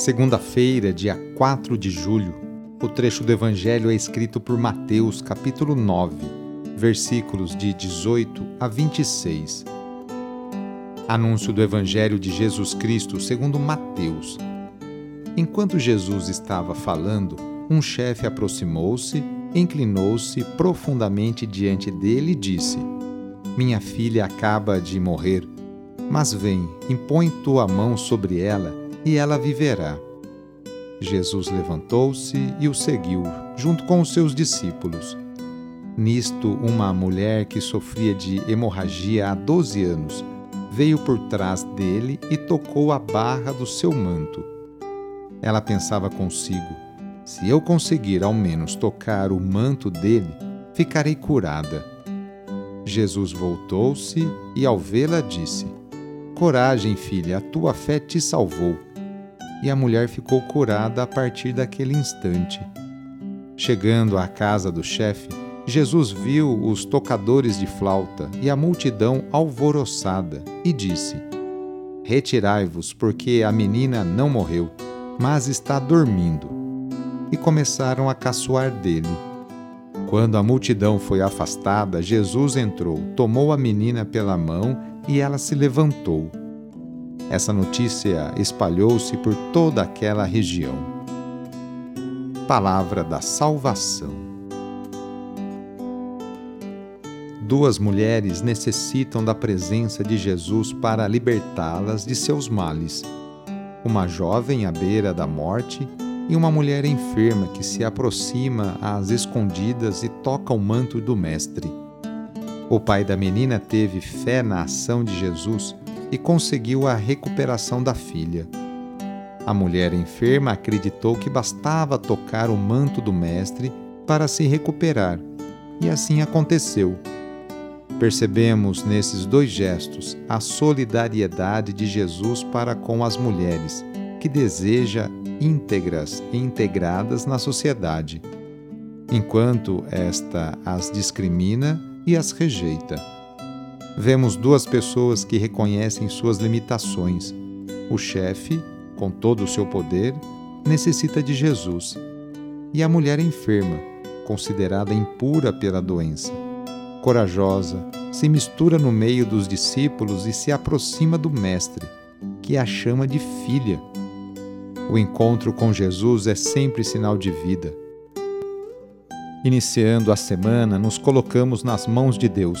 Segunda-feira, dia 4 de julho, o trecho do Evangelho é escrito por Mateus, capítulo 9, versículos de 18 a 26. Anúncio do Evangelho de Jesus Cristo segundo Mateus. Enquanto Jesus estava falando, um chefe aproximou-se, inclinou-se profundamente diante dele e disse: Minha filha acaba de morrer, mas vem, impõe tua mão sobre ela e ela viverá. Jesus levantou-se e o seguiu, junto com os seus discípulos. Nisto, uma mulher que sofria de hemorragia há doze anos veio por trás dele e tocou a barra do seu manto. Ela pensava consigo: se eu conseguir ao menos tocar o manto dele, ficarei curada. Jesus voltou-se e, ao vê-la, disse: Coragem, filha, a tua fé te salvou e a mulher ficou curada a partir daquele instante. Chegando à casa do chefe, Jesus viu os tocadores de flauta e a multidão alvoroçada e disse: Retirai-vos, porque a menina não morreu, mas está dormindo. E começaram a caçoar dele. Quando a multidão foi afastada, Jesus entrou, tomou a menina pela mão e ela se levantou. Essa notícia espalhou-se por toda aquela região. Palavra da Salvação. Duas mulheres necessitam da presença de Jesus para libertá-las de seus males. Uma jovem à beira da morte e uma mulher enferma que se aproxima às escondidas e toca o manto do Mestre. O pai da menina teve fé na ação de Jesus e conseguiu a recuperação da filha. A mulher enferma acreditou que bastava tocar o manto do Mestre para se recuperar, e assim aconteceu. Percebemos nesses dois gestos a solidariedade de Jesus para com as mulheres, que deseja íntegras e integradas na sociedade, enquanto esta as discrimina e as rejeita vemos duas pessoas que reconhecem suas limitações. O chefe, com todo o seu poder, necessita de Jesus, e a mulher enferma, considerada impura pela doença. Corajosa, se mistura no meio dos discípulos e se aproxima do Mestre, que a chama de filha. O encontro com Jesus é sempre sinal de vida. Iniciando a semana, nos colocamos nas mãos de Deus